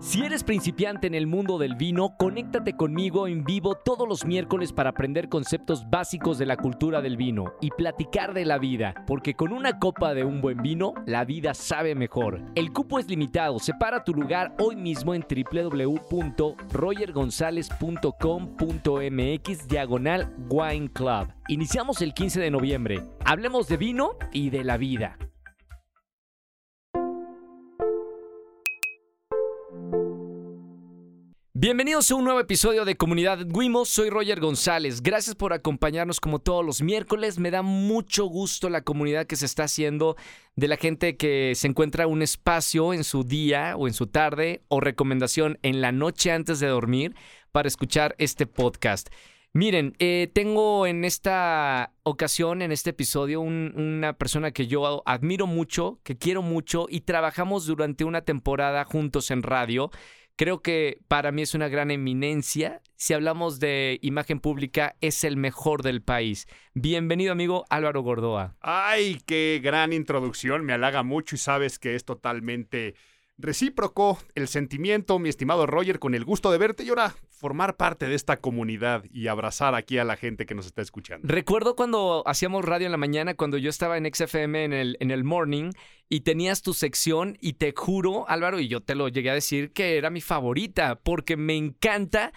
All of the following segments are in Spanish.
Si eres principiante en el mundo del vino, conéctate conmigo en vivo todos los miércoles para aprender conceptos básicos de la cultura del vino y platicar de la vida, porque con una copa de un buen vino, la vida sabe mejor. El cupo es limitado, separa tu lugar hoy mismo en www.rogergonzalez.com.mx diagonal Wine Club. Iniciamos el 15 de noviembre. Hablemos de vino y de la vida. Bienvenidos a un nuevo episodio de Comunidad Wimo, soy Roger González. Gracias por acompañarnos como todos los miércoles. Me da mucho gusto la comunidad que se está haciendo de la gente que se encuentra un espacio en su día o en su tarde o recomendación en la noche antes de dormir para escuchar este podcast. Miren, eh, tengo en esta ocasión, en este episodio, una persona que yo admiro mucho, que quiero mucho y trabajamos durante una temporada juntos en radio. Creo que para mí es una gran eminencia. Si hablamos de imagen pública, es el mejor del país. Bienvenido, amigo Álvaro Gordoa. Ay, qué gran introducción. Me halaga mucho y sabes que es totalmente recíproco el sentimiento, mi estimado Roger, con el gusto de verte y ahora formar parte de esta comunidad y abrazar aquí a la gente que nos está escuchando. Recuerdo cuando hacíamos radio en la mañana, cuando yo estaba en XFM en el, en el morning y tenías tu sección y te juro, Álvaro, y yo te lo llegué a decir que era mi favorita porque me encanta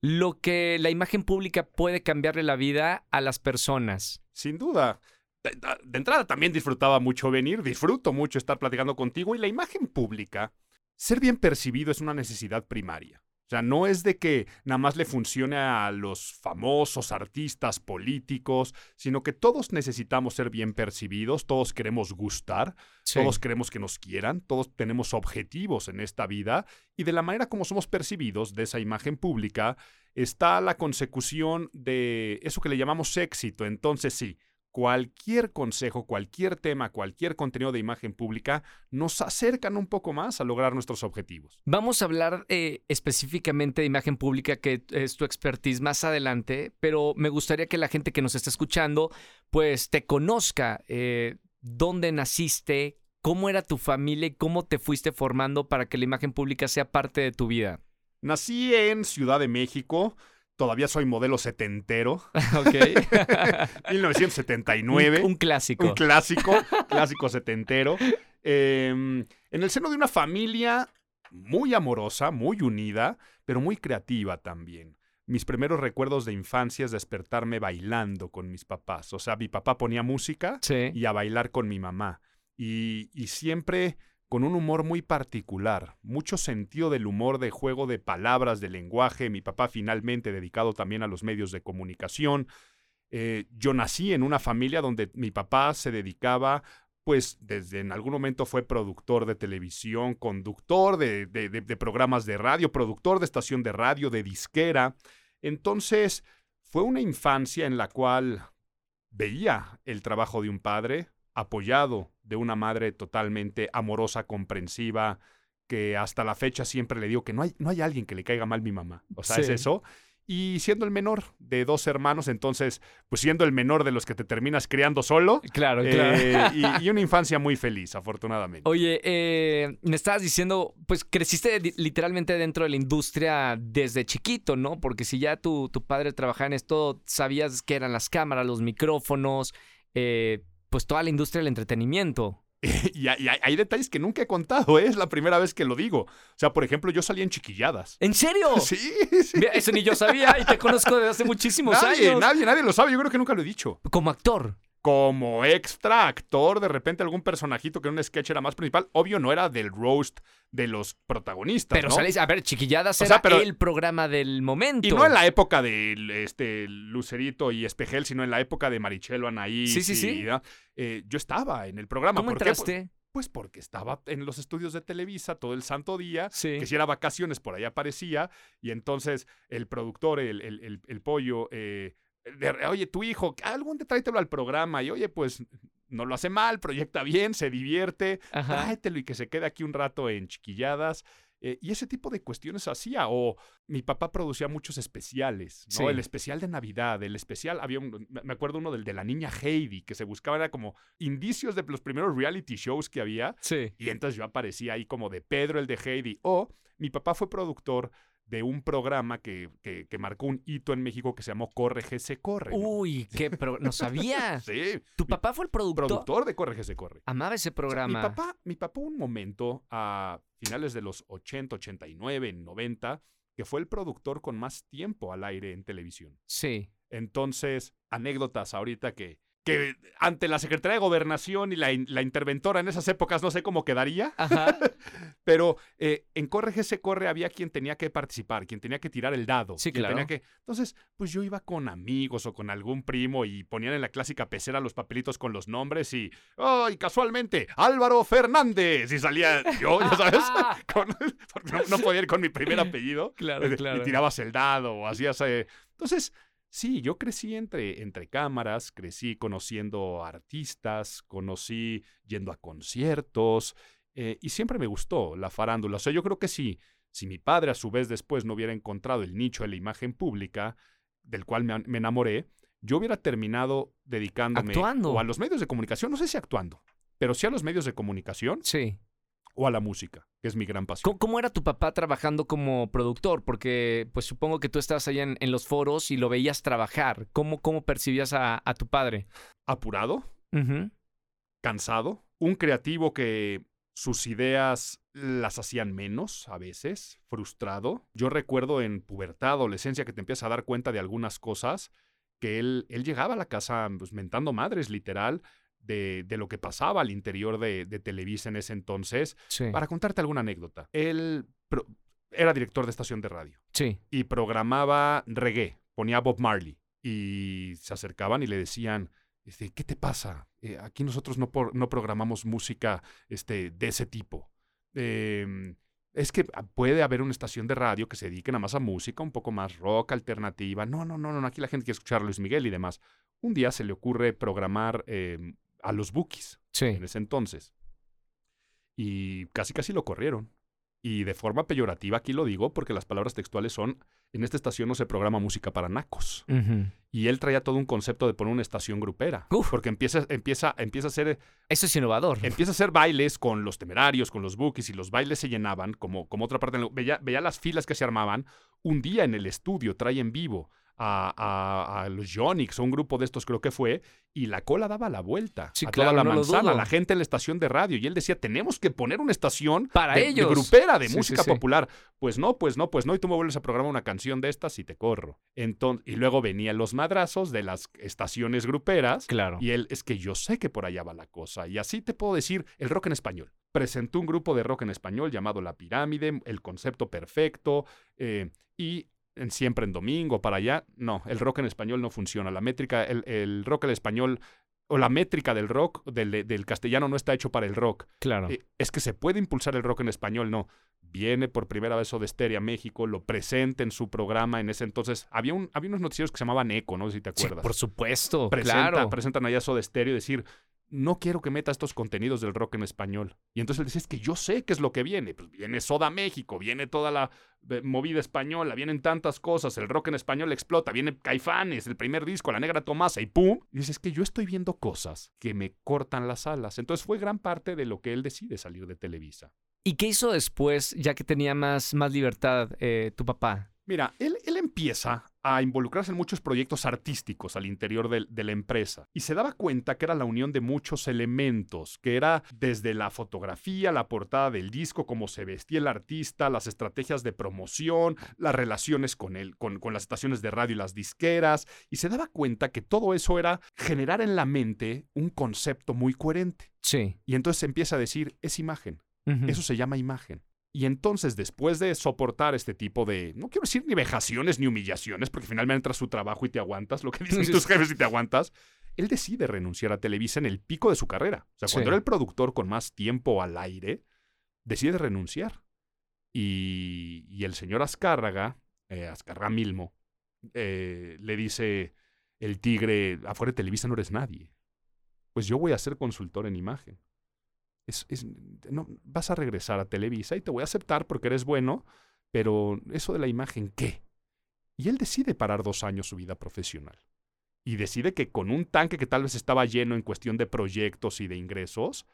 lo que la imagen pública puede cambiarle la vida a las personas. Sin duda de entrada también disfrutaba mucho venir, disfruto mucho estar platicando contigo y la imagen pública, ser bien percibido es una necesidad primaria. O sea, no es de que nada más le funcione a los famosos artistas políticos, sino que todos necesitamos ser bien percibidos, todos queremos gustar, todos queremos que nos quieran, todos tenemos objetivos en esta vida y de la manera como somos percibidos de esa imagen pública está la consecución de eso que le llamamos éxito. Entonces sí, cualquier consejo, cualquier tema, cualquier contenido de imagen pública nos acercan un poco más a lograr nuestros objetivos. Vamos a hablar eh, específicamente de imagen pública, que es tu expertise más adelante, pero me gustaría que la gente que nos está escuchando, pues te conozca eh, dónde naciste, cómo era tu familia y cómo te fuiste formando para que la imagen pública sea parte de tu vida. Nací en Ciudad de México. Todavía soy modelo setentero. Ok. 1979. Un, clásico. Un clásico, clásico setentero. Em, en el seno de una familia muy amorosa, muy unida, pero muy creativa también. Mis primeros recuerdos de infancia es despertarme bailando con mis papás. O sea, mi papá ponía música y a bailar con mi mamá. Y, y siempre con un humor muy particular, mucho sentido del humor de juego de palabras, de lenguaje, mi papá finalmente dedicado también a los medios de comunicación. Eh, yo nací en una familia donde mi papá se dedicaba pues desde en algún momento fue productor de televisión, conductor de, de, programas de radio, productor de estación de radio, de disquera. Entonces, fue una infancia en la cual veía el trabajo de un padre, apoyado de una madre totalmente amorosa, comprensiva, que hasta la fecha siempre le digo que no hay, no hay alguien que le caiga mal mi mamá. O sea, es eso. Y siendo el menor de dos hermanos, entonces, pues siendo el menor de los que te terminas criando solo. Claro, claro. Eh, y, una infancia muy feliz, afortunadamente. Oye, eh, me estabas diciendo, pues creciste literalmente dentro de la industria desde chiquito, ¿no? Porque si ya tu, tu padre trabajaba en esto, sabías que eran las cámaras, los micrófonos, eh, pues toda la industria del entretenimiento. y, hay, detalles que nunca he contado, ¿eh? es la primera vez que lo digo. O sea, por ejemplo, yo salí en chiquilladas. ¿En serio? Sí, sí. eso ni yo sabía y te conozco desde hace muchísimos años. Nadie, nadie lo sabe, yo creo que nunca lo he dicho. Como actor como extra actor, de repente algún personajito que en un sketch era más principal. Obvio, no era del roast de los protagonistas. Pero a ver, Chiquilladas era el programa del momento. Y no en la época de este, Lucerito y Espejel, sino en la época de Marichelo, Anaí. Sí, sí, sí. Eh, yo estaba en el programa. ¿Cómo entraste? Pues porque estaba en los estudios de Televisa todo el santo día, Sí. que si era vacaciones por ahí aparecía, y entonces el productor, el, el- el- el pollo, eh, de- oye, tu hijo, algún día tráetelo al programa, y oye, pues no lo hace mal, proyecta bien, se divierte, Ajá. tráetelo y que se quede aquí un rato en chiquilladas. eh, y ese tipo de cuestiones hacía. O mi papá producía muchos especiales, ¿no? Sí. El especial de Navidad, el especial, había un, me acuerdo uno del de la niña Heidi, que se buscaba, era como indicios de los primeros reality shows que había. Sí. Y entonces yo aparecía ahí como de Pedro el de Heidi. O mi papá fue productor de un programa que, que, que marcó un hito en México que se llamó Corre se Corre. ¿no? Uy, qué pro... no sabía. Sí, ¿Tu papá fue el productor? productor de Corre se Corre. Amaba ese O sea, programa. mi papá, mi papá un momento a finales de los 80, 89, 90, que fue el productor con más tiempo al aire en televisión. Sí. Entonces, anécdotas ahorita que, que ante la Secretaría de Gobernación y la, la interventora en esas épocas no sé cómo quedaría, Ajá. pero eh, en Corre se corre había quien tenía que participar, quien tenía que tirar el dado. Sí, quien claro. tenía que... Entonces, pues yo iba con amigos o con algún primo y ponían en la clásica pecera los papelitos con los nombres y, ¡ay, casualmente! Álvaro Fernández. Y salía yo, ya sabes, con- porque no, no podía ir con mi primer apellido. Claro, claro. Y tirabas el dado o hacías... eh, Entonces, sí, yo crecí entre, entre cámaras, crecí conociendo artistas, conocí yendo a conciertos eh, y siempre me gustó la farándula. O sea, yo creo que sí, si mi padre a su vez después no hubiera encontrado el nicho de la imagen pública, del cual me, me enamoré, yo hubiera terminado dedicándome Actuando. o a los medios de comunicación, no sé si actuando, pero sí a los medios de comunicación Sí. O a la música, que es mi gran pasión. ¿Cómo, cómo era tu papá trabajando como productor? Porque pues supongo que tú estabas allá en, en los foros y lo veías trabajar. ¿Cómo, cómo percibías a, a tu padre? Apurado, cansado, un creativo que sus ideas las hacían menos a veces, frustrado. Yo recuerdo en pubertad, adolescencia, que te empiezas a dar cuenta de algunas cosas, que él, él llegaba a la casa pues, mentando madres, literal, de, de lo que pasaba al interior de, de Televisa en ese entonces. Sí. Para contarte alguna anécdota, él pro- era director de estación de radio Sí. y programaba reggae, ponía Bob Marley y se acercaban y le decían, este, ¿qué te pasa? Eh, aquí nosotros no, por- no programamos música este, de ese tipo. Em, es que ah, puede haber una estación de radio que se dedique nada más a música, un poco más rock, alternativa. No, no, no, no, aquí la gente quiere escuchar a Luis Miguel y demás. Un día se le ocurre programar em, a los Bookies Sí. en ese entonces. Y casi casi lo corrieron. Y de forma peyorativa aquí lo digo porque las palabras textuales son, en esta estación no se programa música para nacos. Y él traía todo un concepto de poner una estación grupera. Uf. Porque empieza, empieza, empieza a hacer Eso es innovador. Empieza a hacer bailes con los temerarios, con los bookies, y los bailes se llenaban, como, como otra parte. Veía, veía las filas que se armaban. Un día en el estudio trae en vivo a, a- a los Yonix, o un grupo de estos creo que fue, y la cola daba la vuelta Sí, a claro, toda la no manzana, la gente en la estación de radio. Y él decía, tenemos que poner una estación Para de, de ellos. grupera, de Sí, música sí. popular. Pues no, pues no, pues no, y tú me vuelves a programar una canción de estas y te corro. Entonces, y luego venían los madrazos de las estaciones gruperas. Claro. Y él, es que yo sé que por allá va la cosa. Y así te puedo decir, el rock en español. Presentó un grupo de rock en español llamado La Pirámide, el concepto perfecto, eh, y en siempre en domingo, para allá. No, el rock en español no funciona. La métrica, el, el rock en español, o la métrica del rock, del, del castellano, no está hecho para el rock. Claro. Eh, es que se puede impulsar el rock en español, no. Viene por primera vez Soda Stereo a México, lo presenta en su programa en ese entonces. Había, un, había unos noticieros que se llamaban Eco, no sé si te Sí, acuerdas por supuesto. presenta- claro. presentan allá Soda Stereo y decir, no quiero que meta estos contenidos del rock en español. Y entonces él dice, es que yo sé qué es lo que viene. Pues viene Soda México, viene toda la eh, movida española, vienen tantas cosas, el rock en español explota, viene Caifanes, el primer disco, La Negra Tomasa y ¡pum! Y dice, es que yo estoy viendo cosas que me cortan las alas. Entonces fue gran parte de lo que él decide salir de Televisa. ¿Y qué hizo después, ya que tenía más, más libertad eh, tu papá? Mira, él, él empieza a involucrarse en muchos proyectos artísticos al interior de, la empresa y se daba cuenta que era la unión de muchos elementos, que era desde la fotografía, la portada del disco, cómo se vestía el artista, las estrategias de promoción, las relaciones con, con, con las estaciones de radio y las disqueras, y se daba cuenta que todo eso era generar en la mente un concepto muy coherente. Sí. Y entonces empieza a decir, es imagen. Eso se llama imagen. Y entonces, después de soportar este tipo de, no quiero decir ni vejaciones ni humillaciones, porque finalmente entra su trabajo y te aguantas, lo que dicen tus jefes y te aguantas, él decide renunciar a Televisa en el pico de su carrera. O sea, cuando Sí. era el productor con más tiempo al aire, decide renunciar. Y, y el señor Azcárraga, eh, Azcárraga Milmo, eh, le dice el tigre, afuera de Televisa no eres nadie. Pues yo voy a ser consultor en imagen. Es, es- no, vas a regresar a Televisa y te voy a aceptar porque eres bueno, pero eso de la imagen, ¿qué? Y él decide parar dos años su vida profesional. Y decide que con un tanque que tal vez estaba lleno en cuestión de proyectos y de ingresos,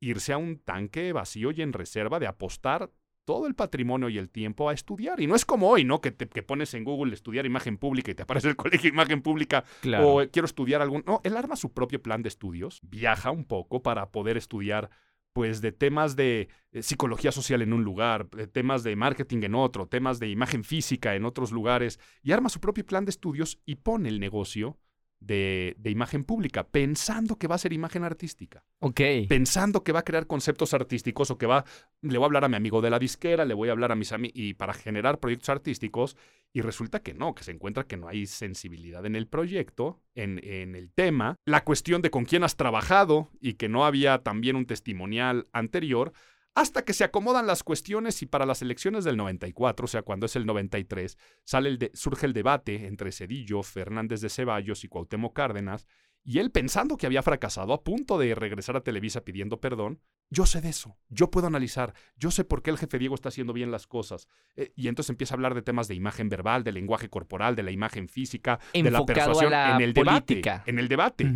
irse a un tanque vacío y en reserva de apostar todo el patrimonio y el tiempo a estudiar. Y no es como hoy, ¿no? Que, te, que pones en Google estudiar imagen pública y te aparece el colegio de imagen pública Claro. o eh, quiero estudiar algún... No, él arma su propio plan de estudios, viaja un poco para poder estudiar pues de temas de eh, psicología social en un lugar, de temas de marketing en otro, temas de imagen física en otros lugares, y arma su propio plan de estudios y pone el negocio de, de imagen pública, pensando que va a ser imagen artística ok. pensando que va a crear conceptos artísticos o que va, le voy a hablar a mi amigo de la disquera, le voy a hablar a mis amigos y para generar proyectos artísticos y resulta que no, que se encuentra que no hay sensibilidad en el proyecto, en, en el tema, la cuestión de con quién has trabajado y que no había también un testimonial anterior. Hasta que se acomodan las cuestiones y para las elecciones del 94, o sea, cuando es el 93, sale el de- surge el debate entre Cedillo, Fernández de Ceballos y Cuauhtémoc Cárdenas, y él pensando que había fracasado, a punto de regresar a Televisa pidiendo perdón, yo sé de eso, yo puedo analizar, yo sé por qué el jefe Diego está haciendo bien las cosas. Eh, y entonces empieza a hablar de temas de imagen verbal, de lenguaje corporal, de la imagen física, de la persuasión la en el política. debate. En el debate.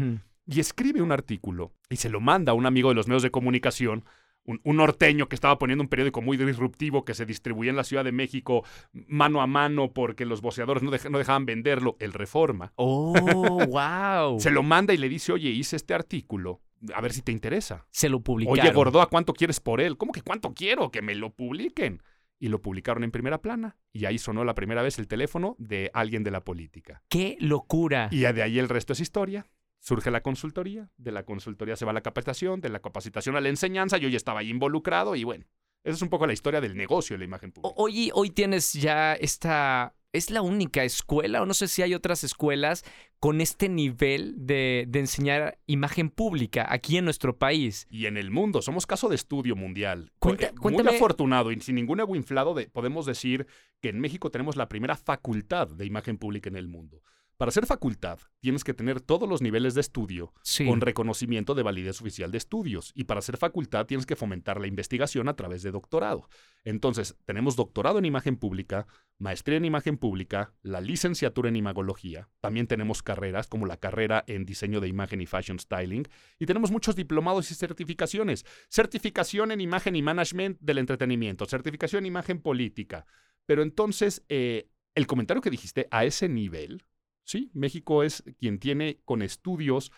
Y escribe un artículo y se lo manda a un amigo de los medios de comunicación, un, un norteño que estaba poniendo un periódico muy disruptivo que se distribuía en la Ciudad de México mano a mano porque los voceadores no, dej- no dejaban venderlo, el Reforma. Oh, wow. Se lo manda y le dice, oye, hice este artículo, a ver si te interesa. Se lo publicaron. Oye, Gordoa, ¿cuánto quieres por él? ¿Cómo que cuánto quiero? Que me lo publiquen. Y lo publicaron en primera plana. Y ahí sonó la primera vez el teléfono de alguien de la política. ¡Qué locura! Y de ahí el resto es historia. Surge la consultoría, de la consultoría se va a la capacitación, de la capacitación a la enseñanza, yo ya estaba ahí involucrado y bueno, esa es un poco la historia del negocio de la imagen pública. Hoy, hoy tienes ya esta. ¿Es la única escuela o no sé si hay otras escuelas con este nivel de, de enseñar imagen pública aquí en nuestro país? Y en el mundo, somos caso de estudio mundial. Cuenta- Eh, cuéntame- Muy afortunado y sin ningún ego inflado, de- podemos decir que en México tenemos la primera facultad de imagen pública en el mundo. Para ser facultad, tienes que tener todos los niveles de estudio Sí. con reconocimiento de validez oficial de estudios. Y para ser facultad tienes que fomentar la investigación a través de doctorado. Entonces, tenemos doctorado en imagen pública, maestría en imagen pública, la licenciatura en imagología. También tenemos carreras como la carrera en diseño de imagen y fashion styling. Y tenemos muchos diplomados y certificaciones. Certificación en imagen y management del entretenimiento. Certificación en imagen política. Pero entonces, eh, el comentario que dijiste a ese nivel, sí, México es quien tiene con estudios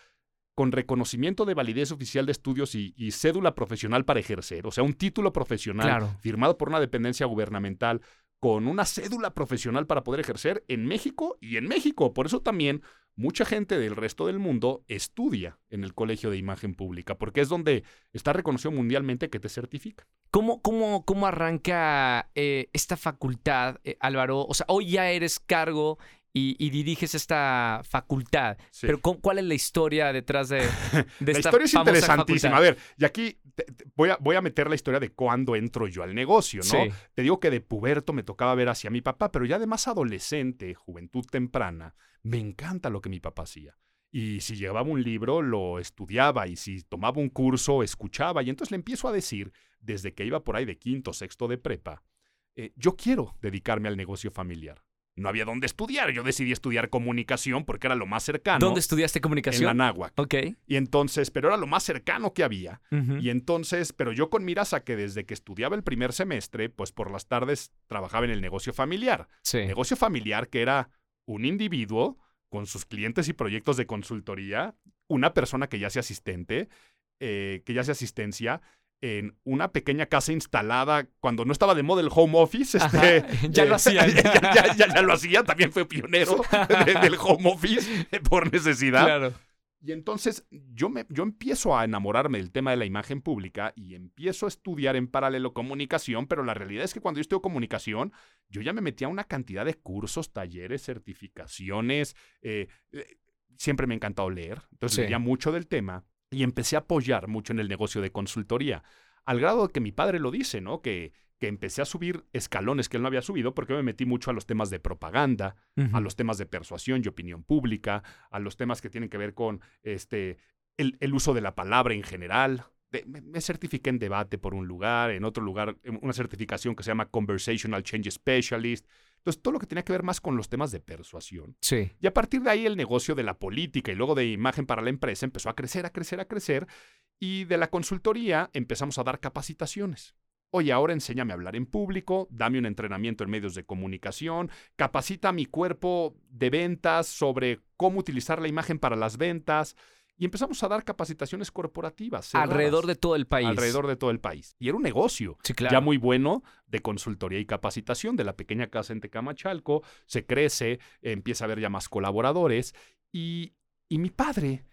con reconocimiento de validez oficial de estudios y, y cédula profesional para ejercer, o sea, un título profesional Claro. firmado por una dependencia gubernamental con una cédula profesional para poder ejercer en México y en México. Por eso también mucha gente del resto del mundo estudia en el Colegio de Imagen Pública, porque es donde está reconocido mundialmente que te certifica. ¿Cómo, cómo, cómo arranca eh, esta facultad, eh, Álvaro? O sea, hoy ya eres cargo y, y diriges esta facultad. Sí. Pero ¿cómo- ¿cuál es la historia detrás de, de La esta historia es famosa interesantísima. A ver, y aquí te- te- voy, a, voy a meter la historia de cuándo entro yo al negocio, ¿no? Sí. Te digo que de puberto me tocaba ver hacia mi papá, pero ya de más adolescente, juventud temprana, me encanta lo que mi papá hacía. Y si llevaba un libro, lo estudiaba, y si tomaba un curso, escuchaba. Y entonces le empiezo a decir, desde que iba por ahí de quinto, sexto de prepa, eh, yo quiero dedicarme al negocio familiar. No había dónde estudiar, yo decidí estudiar comunicación porque era lo más cercano. ¿Dónde estudiaste En la comunicación? náhuac. Ok. Y entonces, pero era lo más cercano que había. Y entonces, pero yo con miras a que desde que estudiaba el primer semestre, pues por las tardes trabajaba en el negocio familiar. Sí. Negocio familiar que era un individuo con sus clientes y proyectos de consultoría, una persona que ya hace asistente, eh, que ya hace asistencia en una pequeña casa instalada cuando no estaba de moda el home office. Ajá, Este, ya lo hacían. ya, ya- ya- ya lo hacía, también fue pionero de- del home office eh, por necesidad. Claro. Y entonces yo, me, yo empiezo a enamorarme del tema de la imagen pública y empiezo a estudiar en paralelo comunicación, pero la realidad es que cuando yo estudio comunicación, yo ya me metía a una cantidad de cursos, talleres, certificaciones, eh, eh, siempre me ha encantado leer, entonces Sí. leía mucho del tema y empecé a apoyar mucho en el negocio de consultoría, al grado de que mi padre lo dice, ¿no? Que, que empecé a subir escalones que él no había subido porque me metí mucho a los temas de propaganda, a los temas de persuasión y opinión pública, a los temas que tienen que ver con este, el, el uso de la palabra en general. De- me, me certifiqué en debate por un lugar, en otro lugar, en una certificación que se llama Conversational Change Specialist. Entonces, todo lo que tenía que ver más con los temas de persuasión. Sí. Y a partir de ahí el negocio de la política y luego de imagen para la empresa empezó a crecer, a crecer, a crecer. Y de la consultoría empezamos a dar capacitaciones. Oye, ahora enséñame a hablar en público, dame un entrenamiento en medios de comunicación, capacita a mi cuerpo de ventas sobre cómo utilizar la imagen para las ventas. Y empezamos a dar capacitaciones corporativas. cerradas, Alrededor de todo el país. alrededor de todo el país. Y era un negocio Sí, claro. ya muy bueno de consultoría y capacitación de la pequeña casa en Tecamachalco, se crece, empieza a haber ya más colaboradores y, y mi padre,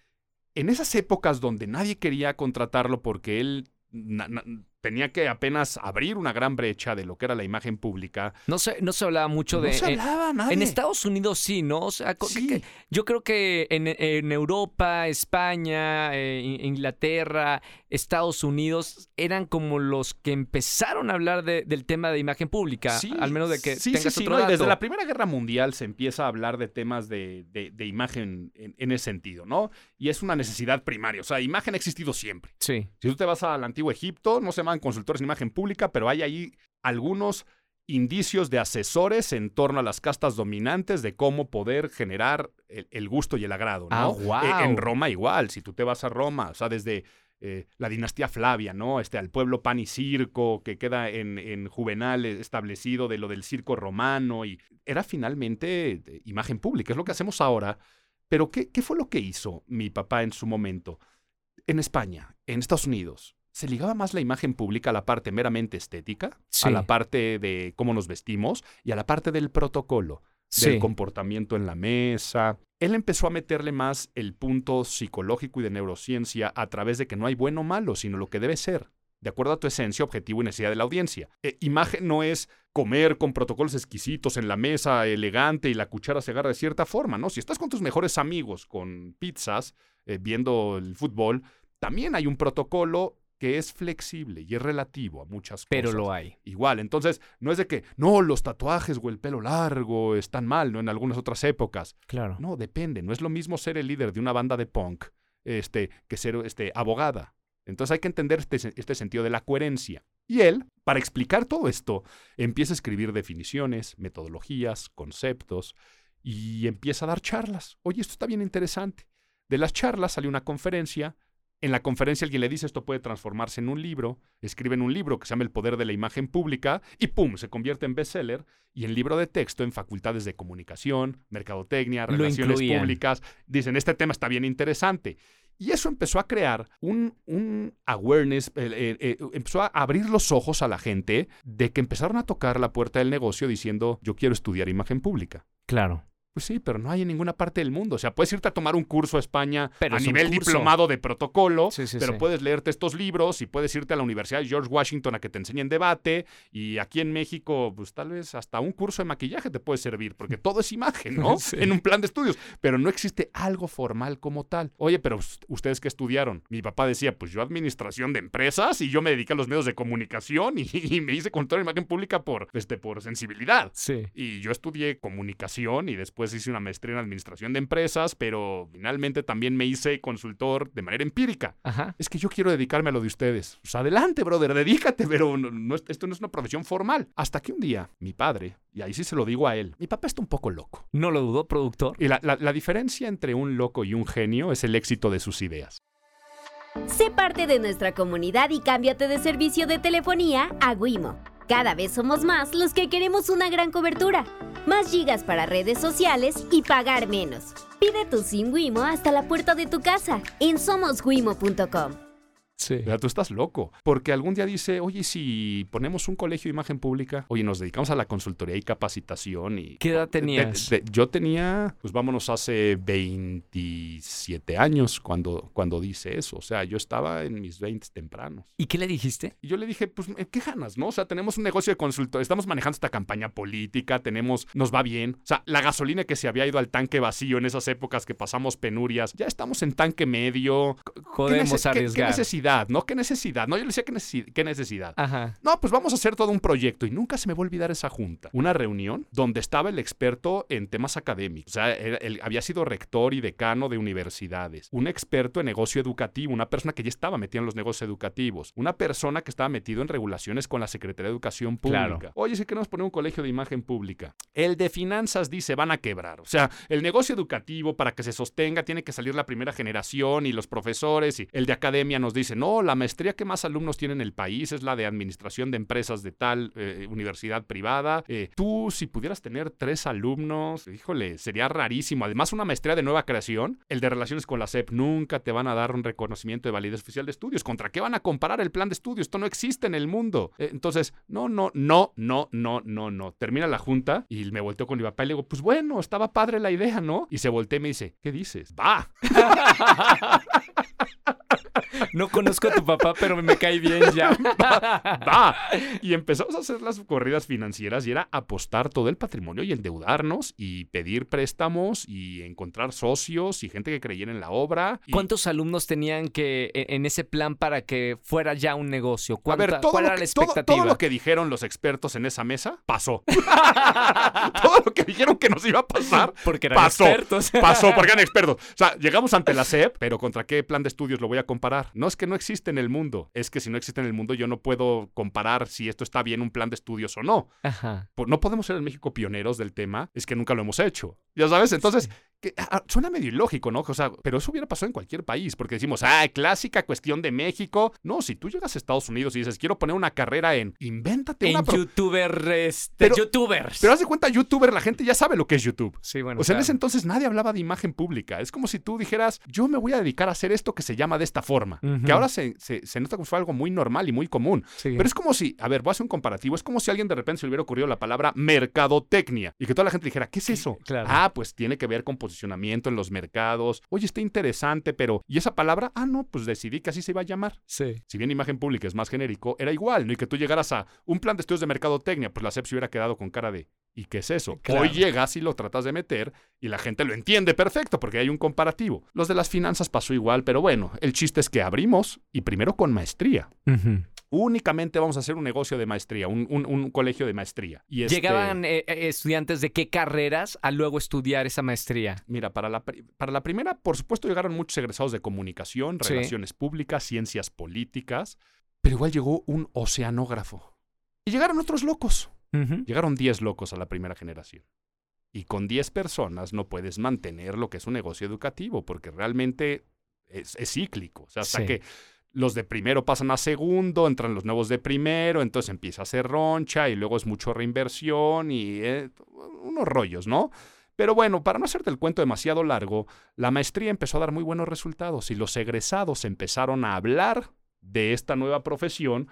en esas épocas donde nadie quería contratarlo porque él na- na- tenía que apenas abrir una gran brecha de lo que era la imagen pública, No se, no se hablaba mucho no de. se hablaba nadie. en Estados Unidos sí, ¿no? O sea, Sí. que- yo creo que en, en Europa, España, eh, In- Inglaterra, Estados Unidos eran como los que empezaron a hablar de- del tema de imagen pública, Sí, al menos de que sí, tengas sí, sí, otro no, dato. Desde la Primera Guerra Mundial se empieza a hablar de temas de, de- de imagen en, en ese sentido, ¿no? Y es una necesidad primaria. O sea, imagen ha existido siempre. Sí, Si tú te vas al antiguo Egipto, no se llaman consultores en imagen pública, pero hay ahí algunos indicios de asesores en torno a las castas dominantes de cómo poder generar el, el gusto y el agrado, ¿no? Ah, guau. Eh, en Roma igual, si tú te vas a Roma, o sea, desde eh, la dinastía Flavia, ¿no? Este, al pueblo pan y circo, que queda en, en Juvenal eh, establecido de lo del circo romano, y era finalmente imagen pública, es lo que hacemos ahora. Pero ¿qué, qué fue lo que hizo mi papá en su momento? En España, en Estados Unidos, se ligaba más la imagen pública a la parte meramente estética, Sí. a la parte de cómo nos vestimos y a la parte del protocolo, sí. del comportamiento en la mesa. Él empezó a meterle más el punto psicológico y de neurociencia a través de que no hay bueno o malo, sino lo que debe ser, de acuerdo a tu esencia, objetivo y necesidad de la audiencia. Eh, imagen no es comer con protocolos exquisitos en la mesa, elegante y la cuchara se agarra de cierta forma, ¿no? Si estás con tus mejores amigos con pizzas, eh, viendo el fútbol, también hay un protocolo que es flexible y es relativo a muchas Pero cosas. lo hay. Igual, entonces no es de que, no, los tatuajes o el pelo largo están mal, ¿no? En algunas otras épocas. Claro. No, depende. No es lo mismo ser el líder de una banda de punk este, que ser este, abogada. Entonces hay que entender este, este sentido de la coherencia. Y él, para explicar todo esto, empieza a escribir definiciones, metodologías, conceptos y empieza a dar charlas. Oye, esto está bien interesante. De las charlas sale una conferencia. En la conferencia alguien le dice esto puede transformarse en un libro. Escriben un libro que se llama El Poder de la Imagen Pública y ¡pum! se convierte en bestseller y en libro de texto en facultades de comunicación, mercadotecnia, relaciones públicas. Dicen, este tema está bien interesante. Y eso empezó a crear un, un awareness, eh, eh, eh, empezó a abrir los ojos a la gente de que empezaron a tocar la puerta del negocio diciendo, yo quiero estudiar imagen pública. Claro. Pues sí, pero no hay en ninguna parte del mundo. O sea, puedes irte a tomar un curso a España Pero a es nivel diplomado de protocolo, Sí, sí, pero sí. puedes leerte estos libros y puedes irte a la Universidad de George Washington a que te enseñen debate. Y aquí en México, pues tal vez hasta un curso de maquillaje te puede servir, porque todo es imagen, ¿no? En un plan de estudios. Pero no existe algo formal como tal. Oye, pero us- ustedes qué estudiaron? Mi papá decía, pues yo administración de empresas y yo me dediqué a los medios de comunicación y, y me hice control de imagen pública por, este, por sensibilidad. Sí. Y yo estudié comunicación y después hice una maestría en administración de empresas, pero finalmente también me hice consultor de manera empírica. Ajá. Es que yo quiero dedicarme a lo de ustedes. Pues adelante, brother, dedícate, pero no- no es- esto no es una profesión formal. Hasta que un día, mi padre, y ahí sí se lo digo a él, mi papá está un poco loco. No lo dudó, productor. Y la, la- la diferencia entre un loco y un genio es el éxito de sus ideas. Sé parte de nuestra comunidad y cámbiate de servicio de telefonía a Wimo. Cada vez somos más los que queremos una gran cobertura, más gigas para redes sociales y pagar menos. Pide tu SIM Wimo hasta la puerta de tu casa en somoswimo.com. Sí. Tú estás loco. Porque algún día dice, oye, si ponemos un colegio de imagen pública, oye, nos dedicamos a la consultoría y capacitación y... ¿Qué edad tenías? de- yo tenía, pues vámonos, hace 27 años cuando, cuando dice eso. O sea, yo estaba en mis 20 tempranos. ¿Y qué le dijiste? Y yo le dije, pues, ¿qué ganas, no? O sea, tenemos un negocio de consultoría, estamos manejando esta campaña política, tenemos, nos va bien. O sea, la gasolina que se había ido al tanque vacío en esas épocas que pasamos penurias, ya estamos en tanque medio. ¿Qué Podemos nece- qué- ¿Qué, arriesgar. Necesidad, no? ¿Qué necesidad? No, yo le decía, ¿qué, necesi- qué necesidad? Ajá. No, pues vamos a hacer todo un proyecto y nunca se me va a olvidar esa junta. Una reunión donde estaba el experto en temas académicos. O sea, era- él había sido rector y decano de universidades. Un experto en negocio educativo, una persona que ya estaba metida en los negocios educativos. Una persona que estaba metido en regulaciones con la Secretaría de Educación Pública. Claro. Oye, si queremos poner un colegio de imagen pública. El de finanzas dice van a quebrar. O sea, el negocio educativo para que se sostenga tiene que salir la primera generación y los profesores y el de academia nos dice, no, la maestría que más alumnos tiene en el país es la de administración de empresas de tal eh, universidad privada. Eh, tú, si pudieras tener tres alumnos, híjole, sería rarísimo. Además, una maestría de nueva creación, el de relaciones con la SEP, nunca te van a dar un reconocimiento de validez oficial de estudios. ¿Contra qué van a comparar el plan de estudios? Esto no existe en el mundo. Eh, entonces, no, no, no, no, no, no, no. Termina la junta y me volteo con mi papá y le digo, pues bueno, estaba padre la idea, ¿no? Y se voltea y me dice, ¿qué dices? Va. No conozco a tu papá, pero me cae bien ya. va. Y empezamos a hacer las corridas financieras y era apostar todo el patrimonio y endeudarnos y pedir préstamos y encontrar socios y gente que creyera en la obra. Y- ¿Cuántos alumnos tenían que e- en ese plan para que fuera ya un negocio? A ¿Cuánta- ver, todo ¿Cuál lo, era que, la todo- expectativa? todo lo que dijeron los expertos en esa mesa pasó. todo lo que dijeron que nos iba a pasar Porque eran pasó. expertos. Pasó porque eran expertos. O sea, llegamos ante la SEP, pero ¿contra qué plan de estudios lo voy a comparar? No es que no existe en el mundo, es que si no existe en el mundo yo no puedo comparar si esto está bien un plan de estudios o no. Ajá. No podemos ser en México pioneros del tema, es que nunca lo hemos hecho. Ya sabes, entonces, que, ah, suena medio ilógico, ¿no? O sea, pero eso hubiera pasado en cualquier país, porque decimos, ah, clásica cuestión de México. No, si tú llegas a Estados Unidos y dices, quiero poner una carrera en, invéntate una... En youtuber, este, Pero- youtubers. Pero haz de cuenta, youtuber, la gente ya sabe lo que es YouTube. sí, bueno, O sea, en ese entonces nadie hablaba de imagen pública. Es como si tú dijeras, yo me voy a dedicar a hacer esto que se llama de esta forma. Que ahora se, se- se nota como si fuera algo muy normal y muy común. Sí. Pero es como si, a ver, voy a hacer un comparativo. Es como si a alguien de repente se le hubiera ocurrido la palabra mercadotecnia y que toda la gente dijera, ¿qué es eso? claro. Ah, pues tiene que ver con posicionamiento en los mercados. Oye, está interesante, pero ¿y esa palabra? Ah, no, pues decidí que así se iba a llamar. Sí. Si bien imagen pública es más genérico, era igual, ¿no? Y que tú llegaras a un plan de estudios de mercadotecnia, pues la SEP se hubiera quedado con cara de, ¿y qué es eso? Claro. Hoy llegas y lo tratas de meter y la gente lo entiende perfecto porque hay un comparativo. Los de las finanzas pasó igual, pero bueno, el chiste es que abrimos y primero con maestría. Únicamente vamos a hacer un negocio de maestría, un, un- un colegio de maestría. Y este- ¿Llegaban eh, eh, estudiantes de qué carreras a luego estudiar esa maestría? Mira, para la, pri- para la primera, por supuesto, llegaron muchos egresados de comunicación, Sí. relaciones públicas, ciencias políticas, pero igual llegó un oceanógrafo. Y llegaron otros locos. Llegaron 10 locos a la primera generación. Y con 10 personas no puedes mantener lo que es un negocio educativo, porque realmente es, es cíclico. O sea, hasta Sí. que los de primero pasan a segundo, entran los nuevos de primero, entonces empieza a ser roncha y luego es mucho reinversión y eh, unos rollos, ¿no? Pero bueno, para no hacerte el cuento demasiado largo, la maestría empezó a dar muy buenos resultados y los egresados empezaron a hablar de esta nueva profesión,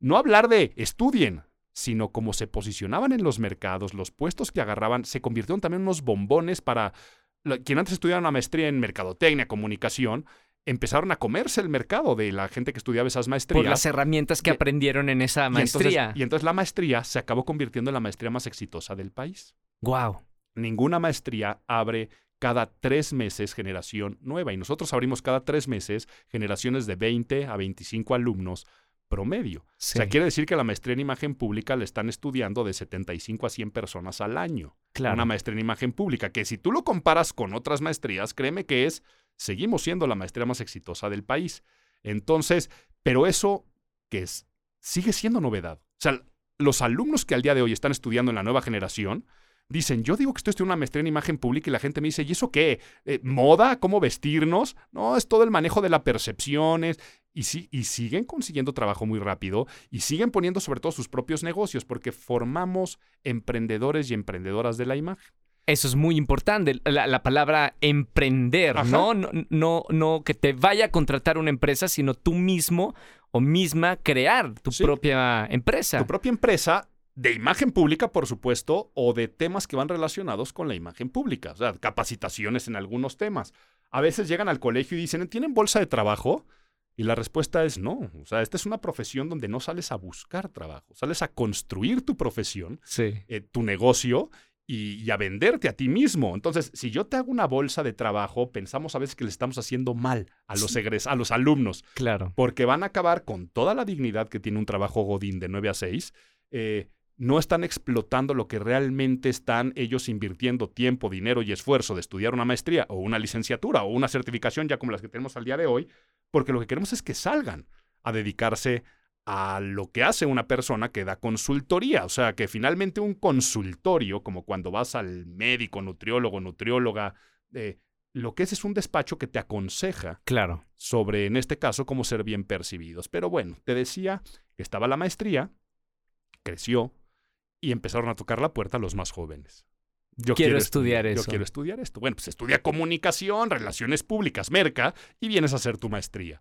no hablar de estudien, sino como se posicionaban en los mercados, los puestos que agarraban, se convirtieron también en unos bombones para quien antes estudiaba una maestría en mercadotecnia, comunicación, empezaron a comerse el mercado de la gente que estudiaba esas maestrías. Por las herramientas que Y- aprendieron en esa y entonces- maestría. y entonces la maestría se acabó convirtiendo en la maestría más exitosa del país. Wow. Ninguna maestría abre cada tres meses generación nueva y nosotros abrimos cada tres meses generaciones de 20 a 25 alumnos promedio. O sea, quiere decir que la maestría en imagen pública la están estudiando de 75 a 100 personas al año. claro. Una maestría en imagen pública, que si tú lo comparas con otras maestrías, créeme que es, seguimos siendo la maestría más exitosa del país. Entonces, pero eso que es, sigue siendo novedad. O sea, los alumnos que al día de hoy están estudiando en la nueva generación, dicen, yo digo que estoy estudiando una maestría en imagen pública y la gente me dice, ¿y eso qué? Eh, ¿Moda? ¿Cómo vestirnos? No, es todo el manejo de las percepciones. Y, sí, y siguen consiguiendo trabajo muy rápido y siguen poniendo sobre todo sus propios negocios porque formamos emprendedores y emprendedoras de la imagen. Eso es muy importante, la, la palabra emprender. ¿no? ¿no? No no que te vaya a contratar una empresa, sino tú mismo o misma crear tu Sí. propia empresa. Tu propia empresa de imagen pública, por supuesto, o de temas que van relacionados con la imagen pública, o sea, capacitaciones en algunos temas. A veces llegan al colegio y dicen, ¿tienen bolsa de trabajo? Y la respuesta es no. O sea, esta es una profesión donde no sales a buscar trabajo, sales a construir tu profesión, Sí. eh, tu negocio y, y a venderte a ti mismo. Entonces, si yo te hago una bolsa de trabajo, pensamos a veces que le estamos haciendo mal a los, egres a los alumnos Claro. porque van a acabar con toda la dignidad que tiene un trabajo godín de 9 a 6. eh, no están explotando lo que realmente están ellos invirtiendo tiempo, dinero y esfuerzo de estudiar una maestría o una licenciatura o una certificación ya como las que tenemos al día de hoy, porque lo que queremos es que salgan a dedicarse a lo que hace una persona que da consultoría. O sea, que finalmente un consultorio, como cuando vas al médico, nutriólogo, nutrióloga, eh, lo que es es un despacho que te aconseja Claro. sobre, en este caso, cómo ser bien percibidos. Pero bueno, te decía que estaba la maestría, creció y empezaron a tocar la puerta los más jóvenes. Yo Quiero estudiar Yo eso. quiero estudiar esto. Bueno, pues estudia comunicación, relaciones públicas, merca, y vienes a hacer tu maestría.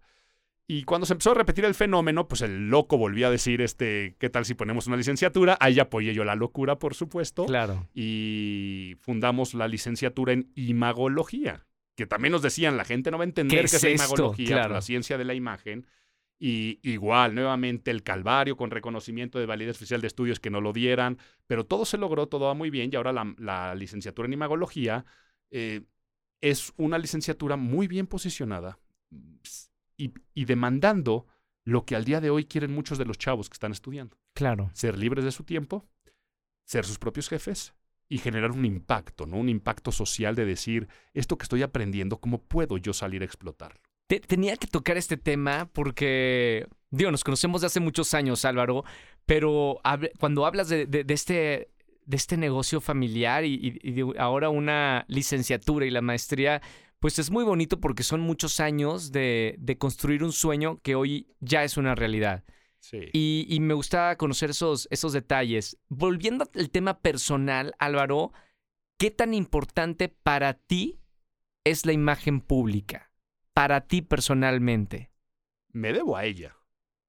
Y cuando se empezó a repetir el fenómeno, pues el loco volvió a decir, este, ¿qué tal si ponemos una licenciatura? Ahí apoyé yo la locura, por supuesto Claro. y fundamos la licenciatura en imagología, que también nos decían, la gente no va a entender ¿Qué es es la esto? imagología, Claro. la ciencia de la imagen. Y igual, nuevamente, el calvario con reconocimiento de validez oficial de estudios que no lo dieran, pero todo se logró, todo va muy bien, y ahora la, la licenciatura en imagología eh, es una licenciatura muy bien posicionada y, y demandando lo que al día de hoy quieren muchos de los chavos que están estudiando Claro. ser libres de su tiempo, ser sus propios jefes y generar un impacto, ¿no? Un impacto social de decir, esto que estoy aprendiendo, ¿cómo puedo yo salir a explotarlo? Te- tenía que tocar este tema porque, digo, nos conocemos de hace muchos años, Álvaro, pero hab- cuando hablas de, de- de este, de este negocio familiar y, y- y de ahora una licenciatura y la maestría, pues es muy bonito porque son muchos años de, de construir un sueño que hoy ya es una realidad. Sí. Y, y me gusta conocer esos, esos detalles. Volviendo al tema personal, Álvaro, ¿qué tan importante para ti es la imagen pública? Para ti personalmente. me debo a ella.